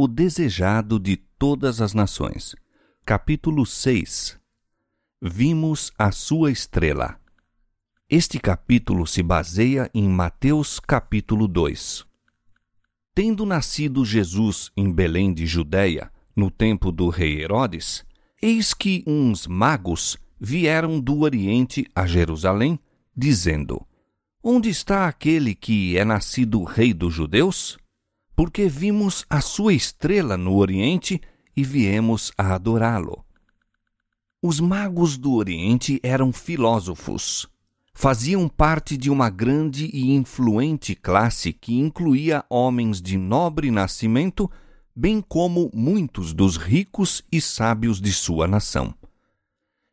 O desejado de todas as nações. Capítulo 6 Vimos a sua estrela. Este capítulo se baseia em Mateus capítulo 2. Tendo nascido Jesus em Belém de Judéia, no tempo do rei Herodes, eis que uns magos vieram do Oriente a Jerusalém, dizendo: Onde está aquele que é nascido rei dos judeus? Porque vimos a sua estrela no Oriente e viemos a adorá-lo. Os magos do Oriente eram filósofos. Faziam parte de uma grande e influente classe que incluía homens de nobre nascimento, bem como muitos dos ricos e sábios de sua nação.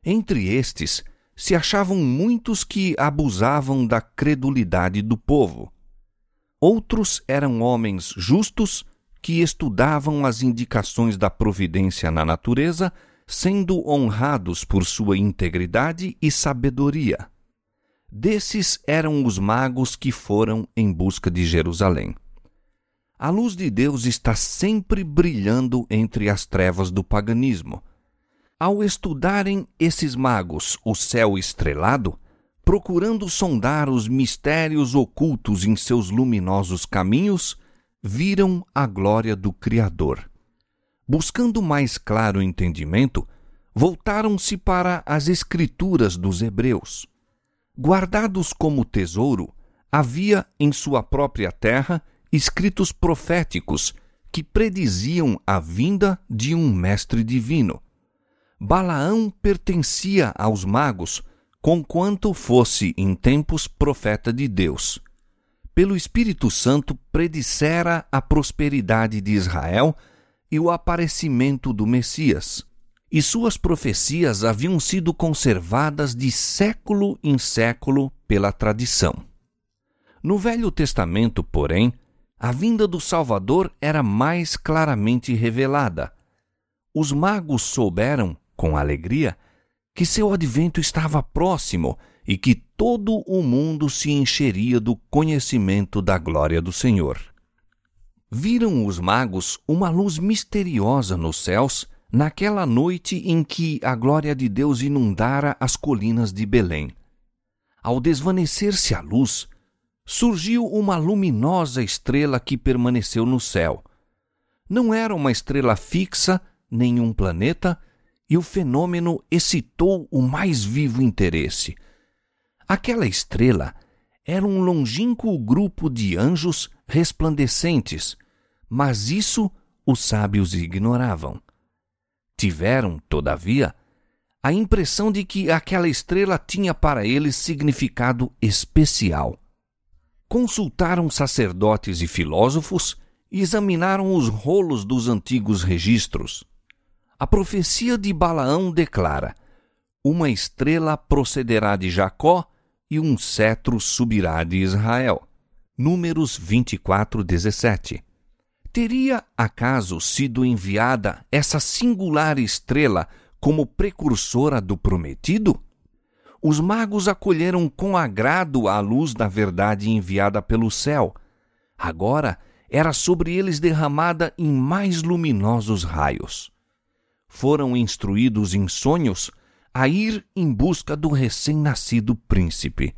Entre estes se achavam muitos que abusavam da credulidade do povo. Outros eram homens justos que estudavam as indicações da providência na natureza, sendo honrados por sua integridade e sabedoria. Desses eram os magos que foram em busca de Jerusalém. A luz de Deus está sempre brilhando entre as trevas do paganismo ao estudarem esses magos o céu estrelado, procurando sondar os mistérios ocultos em seus luminosos caminhos, viram a glória do Criador. Buscando mais claro entendimento, voltaram-se para as Escrituras dos Hebreus. Guardados como tesouro, havia em sua própria terra escritos proféticos que prediziam a vinda de um mestre divino Balaão pertencia aos magos, conquanto fosse em tempos profeta de Deus. Pelo Espírito Santo predissera a prosperidade de Israel e o aparecimento do Messias. E suas profecias haviam sido conservadas de século em século pela tradição. No Velho Testamento, porém, a vinda do Salvador era mais claramente revelada. Os magos souberam com alegria que seu advento estava próximo e que todo o mundo se encheria do conhecimento da glória do Senhor. Viram os magos uma luz misteriosa nos céus naquela noite em que a glória de Deus inundara as colinas de Belém. Ao desvanecer-se a luz, surgiu uma luminosa estrela que permaneceu no céu. Não era uma estrela fixa, nem um planeta, e o fenômeno excitou o mais vivo interesse. Aquela estrela era um longínquo grupo de anjos resplandecentes, mas isso os sábios ignoravam. Tiveram, todavia, a impressão de que aquela estrela tinha para eles significado especial. Consultaram sacerdotes e filósofos e examinaram os rolos dos antigos registros. A profecia de Balaão declara: Uma estrela procederá de Jacó e um cetro subirá de Israel. Números 24, 17. Teria acaso sido enviada essa singular estrela como precursora do prometido? Os magos acolheram com agrado a luz da verdade enviada pelo céu. Agora era sobre eles derramada em mais luminosos raios foram instruídos em sonhos a ir em busca do recém-nascido príncipe.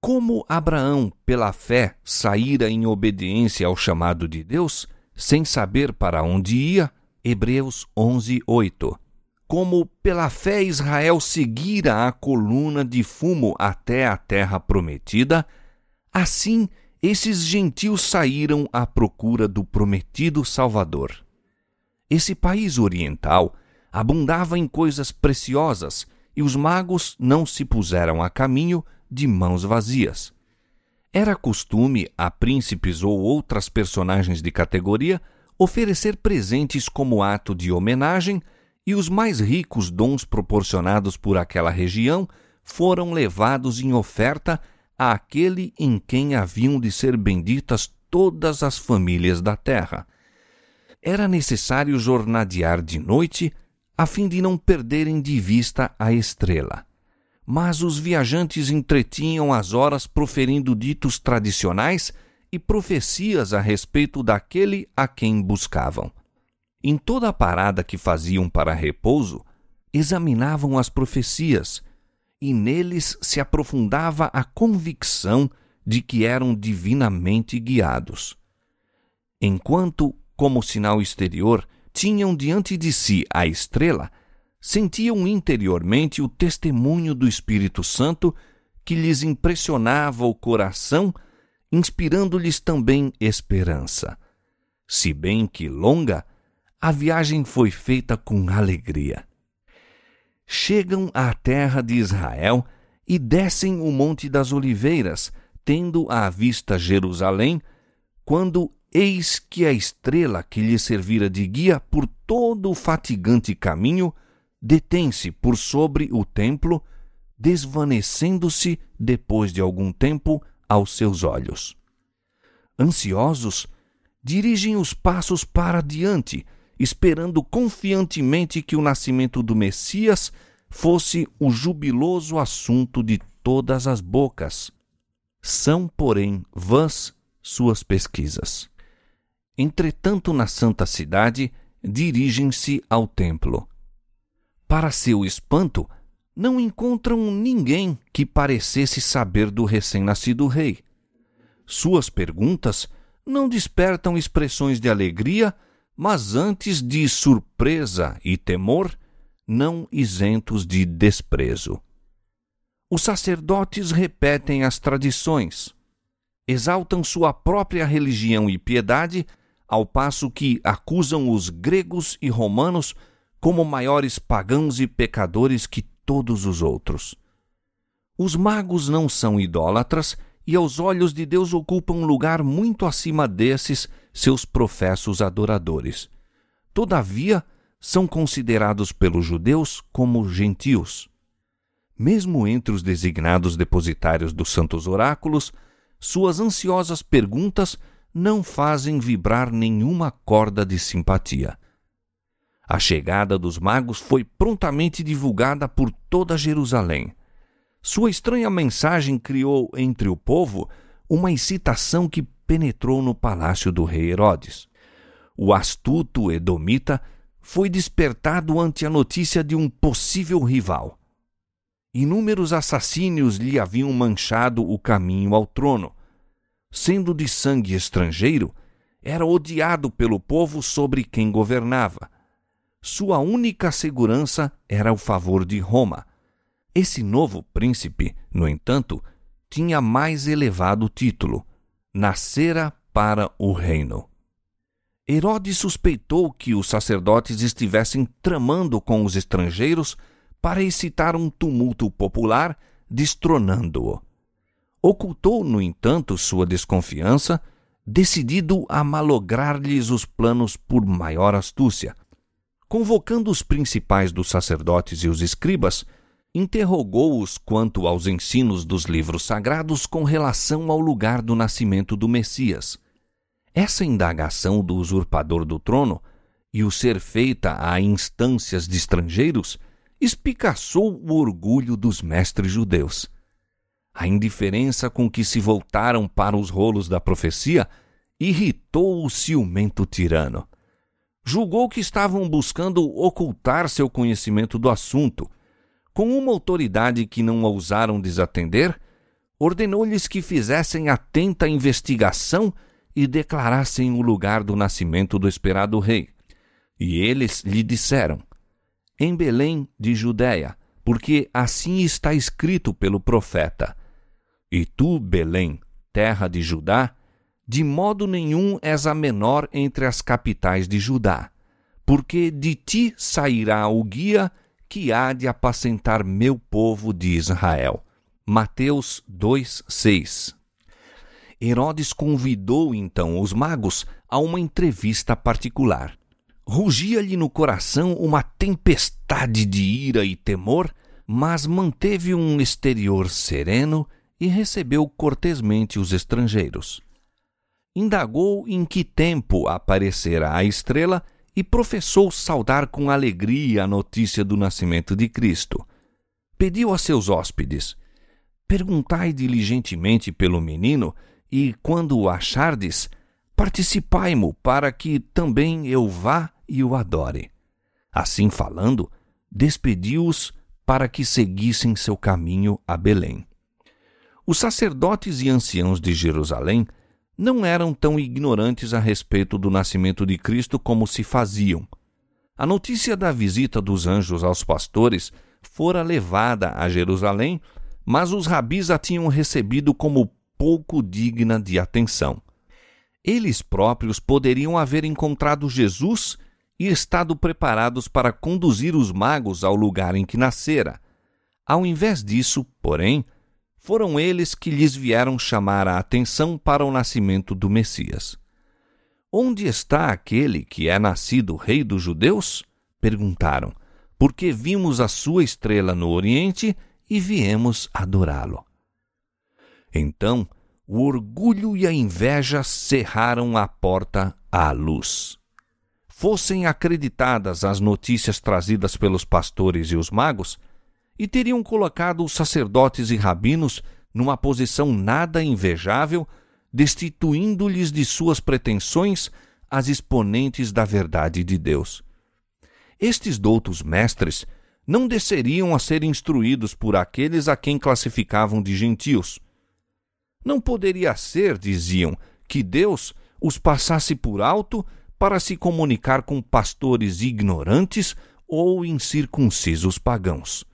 Como Abraão, pela fé, saíra em obediência ao chamado de Deus, sem saber para onde ia, Hebreus 11, 8. Como pela fé Israel seguira a coluna de fumo até a terra prometida, assim esses gentios saíram à procura do prometido Salvador. Esse país oriental abundava em coisas preciosas e os magos não se puseram a caminho de mãos vazias. Era costume a príncipes ou outras personagens de categoria oferecer presentes como ato de homenagem, e os mais ricos dons proporcionados por aquela região foram levados em oferta àquele em quem haviam de ser benditas todas as famílias da terra era necessário jornadear de noite a fim de não perderem de vista a estrela. Mas os viajantes entretinham as horas proferindo ditos tradicionais e profecias a respeito daquele a quem buscavam. Em toda a parada que faziam para repouso, examinavam as profecias, e neles se aprofundava a convicção de que eram divinamente guiados. Enquanto, como sinal exterior, tinham diante de si a estrela, sentiam interiormente o testemunho do Espírito Santo que lhes impressionava o coração, inspirando-lhes também esperança. Se bem que longa, a viagem foi feita com alegria. Chegam à terra de Israel e descem o Monte das Oliveiras, tendo à vista Jerusalém, quando eis que a estrela que lhe servira de guia por todo o fatigante caminho detém-se por sobre o templo, desvanecendo-se depois de algum tempo aos seus olhos. Ansiosos, dirigem os passos para diante, esperando confiantemente que o nascimento do Messias fosse o jubiloso assunto de todas as bocas. São, porém, vãs suas pesquisas. Entretanto, na santa cidade, dirigem-se ao templo. Para seu espanto, não encontram ninguém que parecesse saber do recém-nascido rei. Suas perguntas não despertam expressões de alegria mas antes de surpresa e temor, não isentos de desprezo. Os sacerdotes repetem as tradições, exaltam sua própria religião e piedade, ao passo que acusam os gregos e romanos como maiores pagãos e pecadores que todos os outros. Os magos não são idólatras e aos olhos de Deus ocupam um lugar muito acima desses seus professos adoradores. Todavia, são considerados pelos judeus como gentios. Mesmo entre os designados depositários dos santos oráculos, suas ansiosas perguntas não fazem vibrar nenhuma corda de simpatia. A chegada dos magos foi prontamente divulgada por toda Jerusalém. Sua estranha mensagem criou entre o povo uma excitação que penetrou no palácio do rei Herodes. O astuto Edomita foi despertado ante a notícia de um possível rival. Inúmeros assassínios lhe haviam manchado o caminho ao trono. Sendo de sangue estrangeiro, era odiado pelo povo sobre quem governava. Sua única segurança era o favor de Roma esse novo príncipe, no entanto, tinha mais elevado título: nascera para o reino. Herodes suspeitou que os sacerdotes estivessem tramando com os estrangeiros para excitar um tumulto popular, destronando-o. Ocultou, no entanto, sua desconfiança, decidido a malograr-lhes os planos por maior astúcia. Convocando os principais dos sacerdotes e os escribas, interrogou-os quanto aos ensinos dos livros sagrados com relação ao lugar do nascimento do Messias. Essa indagação do usurpador do trono, e o ser feita a instâncias de estrangeiros, espicaçou o orgulho dos mestres judeus. A indiferença com que se voltaram para os rolos da profecia irritou o ciumento tirano. Julgou que estavam buscando ocultar seu conhecimento do assunto com uma autoridade que não ousaram desatender, ordenou-lhes que fizessem atenta investigação e declarassem o lugar do nascimento do esperado rei. E eles lhe disseram: Em Belém de Judéia, porque assim está escrito pelo profeta: E tu, Belém, terra de Judá, de modo nenhum és a menor entre as capitais de Judá, porque de ti sairá o guia que há de apacentar meu povo de Israel. Mateus 2:6. Herodes convidou então os magos a uma entrevista particular. Rugia-lhe no coração uma tempestade de ira e temor, mas manteve um exterior sereno e recebeu cortesmente os estrangeiros. Indagou em que tempo aparecera a estrela e professou saudar com alegria a notícia do nascimento de Cristo. Pediu a seus hóspedes: Perguntai diligentemente pelo menino, e quando o achardes, participai-mo, para que também eu vá e o adore. Assim falando, despediu-os para que seguissem seu caminho a Belém. Os sacerdotes e anciãos de Jerusalém não eram tão ignorantes a respeito do nascimento de Cristo como se faziam. A notícia da visita dos anjos aos pastores fora levada a Jerusalém, mas os rabis a tinham recebido como pouco digna de atenção. Eles próprios poderiam haver encontrado Jesus e estado preparados para conduzir os magos ao lugar em que nascera. Ao invés disso, porém, foram eles que lhes vieram chamar a atenção para o nascimento do Messias. Onde está aquele que é nascido rei dos judeus? perguntaram, porque vimos a sua estrela no Oriente e viemos adorá-lo. Então, o orgulho e a inveja cerraram a porta à luz fossem acreditadas as notícias trazidas pelos pastores e os magos, e teriam colocado os sacerdotes e rabinos numa posição nada invejável, destituindo-lhes de suas pretensões as exponentes da verdade de Deus. Estes doutos mestres não desceriam a ser instruídos por aqueles a quem classificavam de gentios. Não poderia ser, diziam, que Deus os passasse por alto para se comunicar com pastores ignorantes ou incircuncisos pagãos.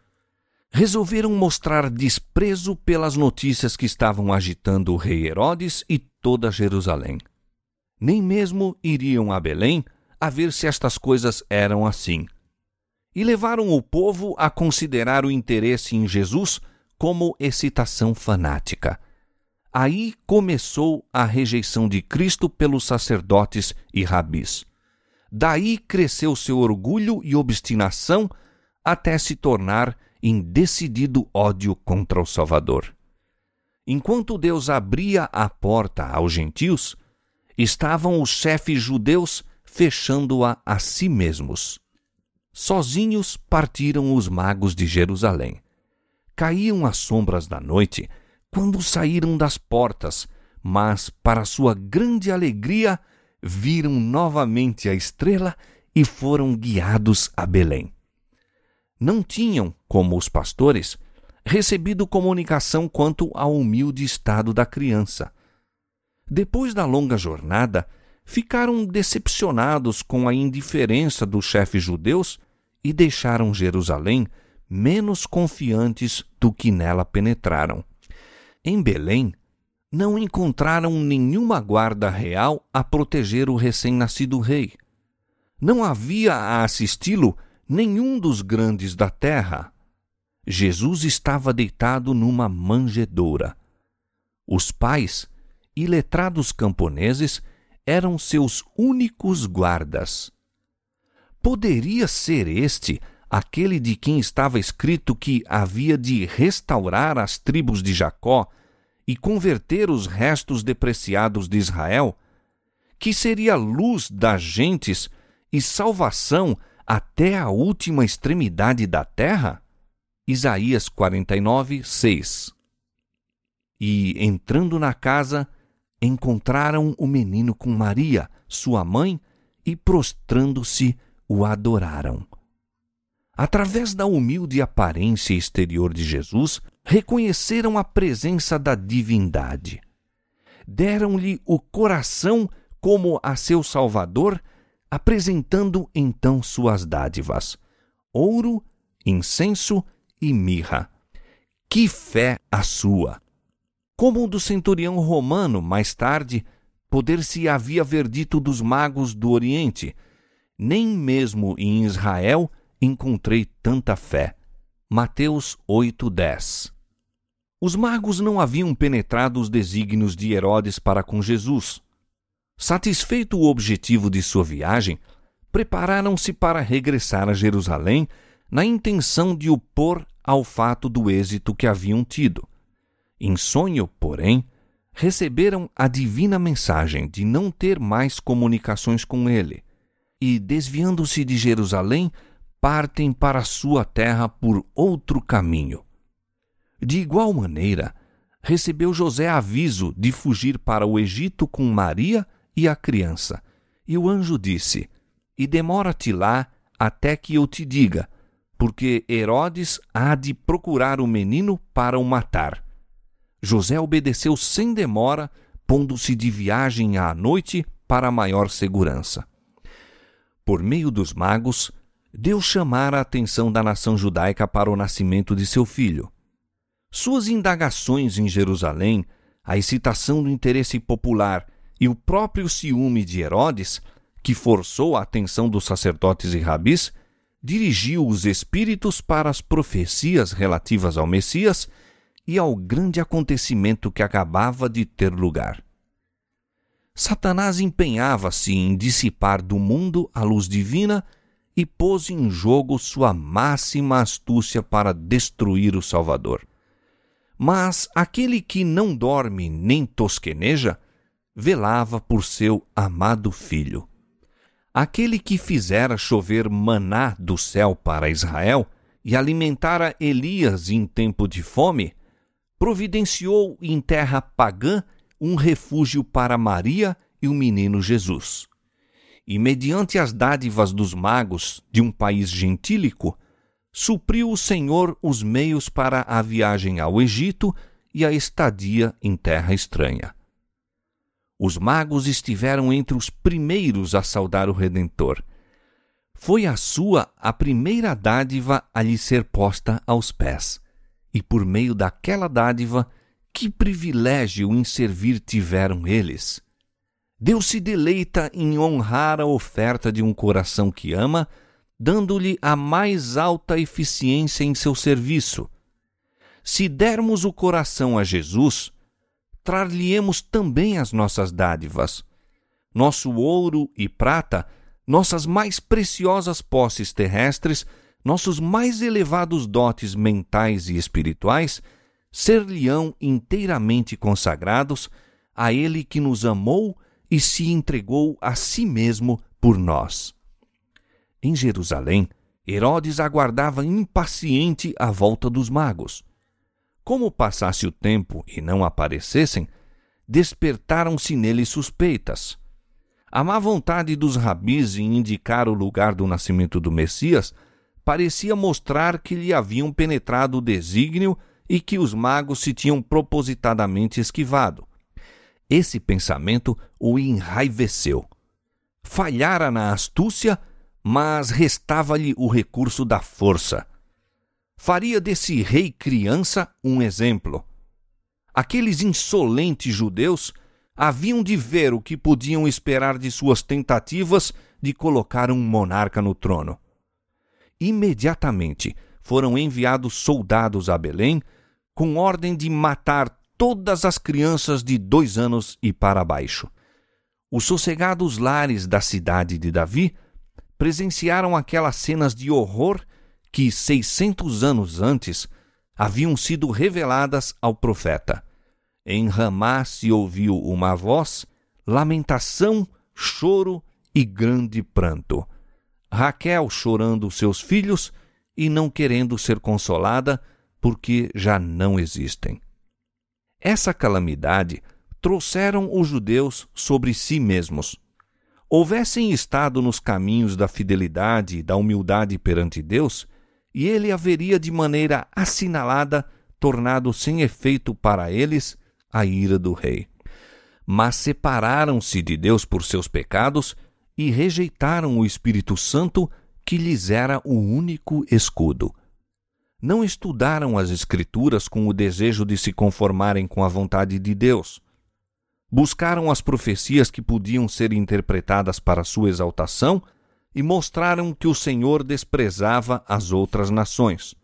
Resolveram mostrar desprezo pelas notícias que estavam agitando o rei Herodes e toda Jerusalém. Nem mesmo iriam a Belém a ver se estas coisas eram assim. E levaram o povo a considerar o interesse em Jesus como excitação fanática Aí começou a rejeição de Cristo pelos sacerdotes e rabis. Daí cresceu seu orgulho e obstinação até se tornar em decidido ódio contra o Salvador. Enquanto Deus abria a porta aos gentios, estavam os chefes judeus fechando-a a si mesmos. Sozinhos partiram os magos de Jerusalém. Caíam as sombras da noite quando saíram das portas, mas, para sua grande alegria, viram novamente a estrela e foram guiados a Belém. Não tinham, como os pastores, recebido comunicação quanto ao humilde estado da criança. Depois da longa jornada, ficaram decepcionados com a indiferença dos chefes judeus e deixaram Jerusalém menos confiantes do que nela penetraram. Em Belém, não encontraram nenhuma guarda real a proteger o recém-nascido rei. Não havia a assisti-lo nenhum dos grandes da terra. Jesus estava deitado numa manjedoura. Os pais, iletrados camponeses, eram seus únicos guardas. Poderia ser este aquele de quem estava escrito que havia de restaurar as tribos de Jacó e converter os restos depreciados de Israel, que seria luz das gentes e salvação até a última extremidade da terra? Isaías 49, 6 E, entrando na casa, encontraram o menino com Maria, sua mãe, e prostrando-se, o adoraram. Através da humilde aparência exterior de Jesus, reconheceram a presença da divindade. Deram-lhe o coração como a seu Salvador, apresentando então suas dádivas: ouro, incenso e mirra. Que fé a sua! Como o do centurião romano, mais tarde, poder-se havia ver dito dos magos do Oriente: nem mesmo em Israel encontrei tanta fé. Mateus 8:10. Os magos não haviam penetrado os desígnios de Herodes para com Jesus. Satisfeito o objetivo de sua viagem, prepararam-se para regressar a Jerusalém na intenção de o pôr ao fato do êxito que haviam tido. Em sonho, porém, receberam a divina mensagem de não ter mais comunicações com ele, e, desviando-se de Jerusalém, partem para sua terra por outro caminho. De igual maneira, recebeu José aviso de fugir para o Egito com Maria e a criança. E o anjo disse: E demora-te lá até que eu te diga, porque Herodes há de procurar o menino para o matar. José obedeceu sem demora, pondo-se de viagem à noite para maior segurança. Por meio dos magos, Deus chamara a atenção da nação judaica para o nascimento de seu filho. Suas indagações em Jerusalém, a excitação do interesse popular e o próprio ciúme de Herodes, que forçou a atenção dos sacerdotes e rabis, dirigiu os espíritos para as profecias relativas ao Messias e ao grande acontecimento que acabava de ter lugar. Satanás empenhava-se em dissipar do mundo a luz divina e pôs em jogo sua máxima astúcia para destruir o Salvador. Mas aquele que não dorme nem tosqueneja, velava por seu amado filho. Aquele que fizera chover maná do céu para Israel e alimentara Elias em tempo de fome, providenciou em terra pagã um refúgio para Maria e o menino Jesus. E mediante as dádivas dos magos de um país gentílico, supriu o Senhor os meios para a viagem ao Egito e a estadia em terra estranha. Os magos estiveram entre os primeiros a saudar o Redentor. Foi a sua a primeira dádiva a lhe ser posta aos pés. E por meio daquela dádiva, que privilégio em servir tiveram eles! Deus se deleita em honrar a oferta de um coração que ama, dando-lhe a mais alta eficiência em seu serviço. Se dermos o coração a Jesus, trar-lhe-emos também as nossas dádivas. Nosso ouro e prata, nossas mais preciosas posses terrestres, nossos mais elevados dotes mentais e espirituais, ser-lhe-ão inteiramente consagrados a Ele que nos amou e se entregou a si mesmo por nós. Em Jerusalém, Herodes aguardava impaciente a volta dos magos. Como passasse o tempo e não aparecessem, despertaram-se nele suspeitas. A má vontade dos rabis em indicar o lugar do nascimento do Messias parecia mostrar que lhe haviam penetrado o desígnio e que os magos se tinham propositadamente esquivado. Esse pensamento o enraiveceu. Falhara na astúcia, mas restava-lhe o recurso da força. Faria desse rei criança um exemplo. Aqueles insolentes judeus haviam de ver o que podiam esperar de suas tentativas de colocar um monarca no trono. Imediatamente foram enviados soldados a Belém com ordem de matar todas as crianças de dois anos e para baixo. Os sossegados lares da cidade de Davi presenciaram aquelas cenas de horror que, seiscentos anos antes, haviam sido reveladas ao profeta. Em Ramá se ouviu uma voz, lamentação, choro e grande pranto. Raquel chorando seus filhos e não querendo ser consolada, porque já não existem. Essa calamidade trouxeram os judeus sobre si mesmos. Houvessem estado nos caminhos da fidelidade e da humildade perante Deus, e ele haveria de maneira assinalada tornado sem efeito para eles a ira do rei. Mas separaram-se de Deus por seus pecados e rejeitaram o Espírito Santo, que lhes era o único escudo não estudaram as Escrituras com o desejo de se conformarem com a vontade de Deus. Buscaram as profecias que podiam ser interpretadas para sua exaltação e mostraram que o Senhor desprezava as outras nações.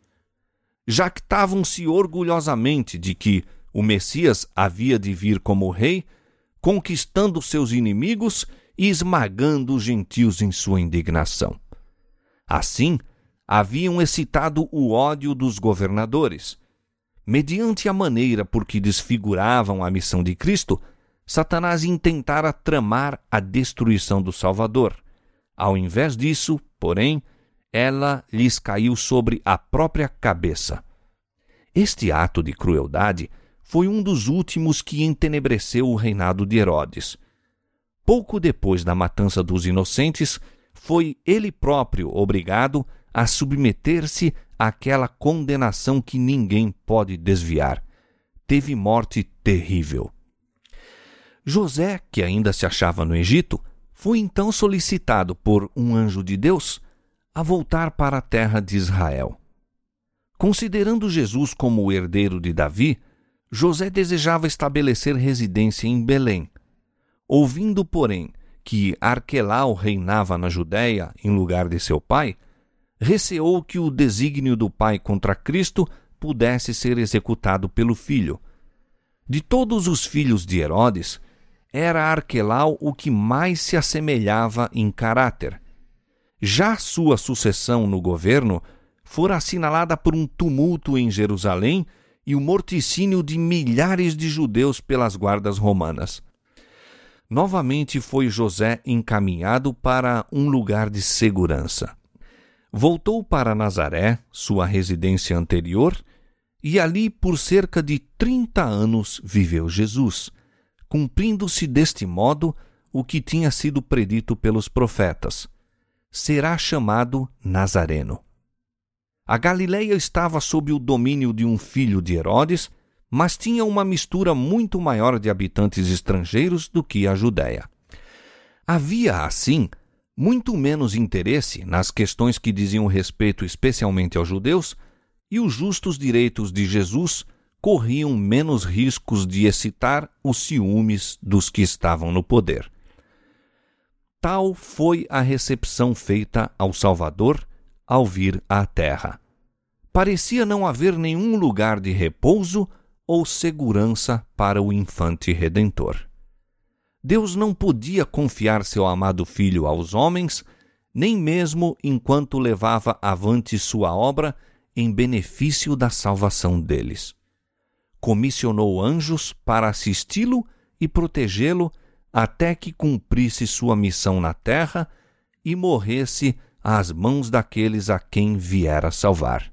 Jactavam-se orgulhosamente de que o Messias havia de vir como rei, conquistando seus inimigos e esmagando os gentios em sua indignação. Assim, haviam excitado o ódio dos governadores. Mediante a maneira por que desfiguravam a missão de Cristo, Satanás intentara tramar a destruição do Salvador. Ao invés disso, porém, ela lhes caiu sobre a própria cabeça. Este ato de crueldade foi um dos últimos que entenebreceu o reinado de Herodes. Pouco depois da matança dos inocentes, foi ele próprio obrigado a submeter-se àquela condenação que ninguém pode desviar. Teve morte terrível. José, que ainda se achava no Egito, foi então solicitado por um anjo de Deus a voltar para a terra de Israel. Considerando Jesus como o herdeiro de Davi, José desejava estabelecer residência em Belém. Ouvindo, porém, que Arquelau reinava na Judéia em lugar de seu pai, receou que o desígnio do pai contra Cristo pudesse ser executado pelo filho. De todos os filhos de Herodes, era Arquelau o que mais se assemelhava em caráter. Já sua sucessão no governo fora assinalada por um tumulto em Jerusalém e o morticínio de milhares de judeus pelas guardas romanas. Novamente foi José encaminhado para um lugar de segurança. Voltou para Nazaré, sua residência anterior, e ali por cerca de trinta anos viveu Jesus, cumprindo-se deste modo o que tinha sido predito pelos profetas. Será chamado Nazareno. A Galileia estava sob o domínio de um filho de Herodes, mas tinha uma mistura muito maior de habitantes estrangeiros do que a Judéia. Havia, assim, muito menos interesse nas questões que diziam respeito especialmente aos judeus, e os justos direitos de Jesus corriam menos riscos de excitar os ciúmes dos que estavam no poder. Tal foi a recepção feita ao Salvador ao vir à terra. Parecia não haver nenhum lugar de repouso ou segurança para o infante redentor. Deus não podia confiar seu amado filho aos homens, nem mesmo enquanto levava avante sua obra em benefício da salvação deles. Comissionou anjos para assisti-lo e protegê-lo até que cumprisse sua missão na terra e morresse às mãos daqueles a quem viera salvar.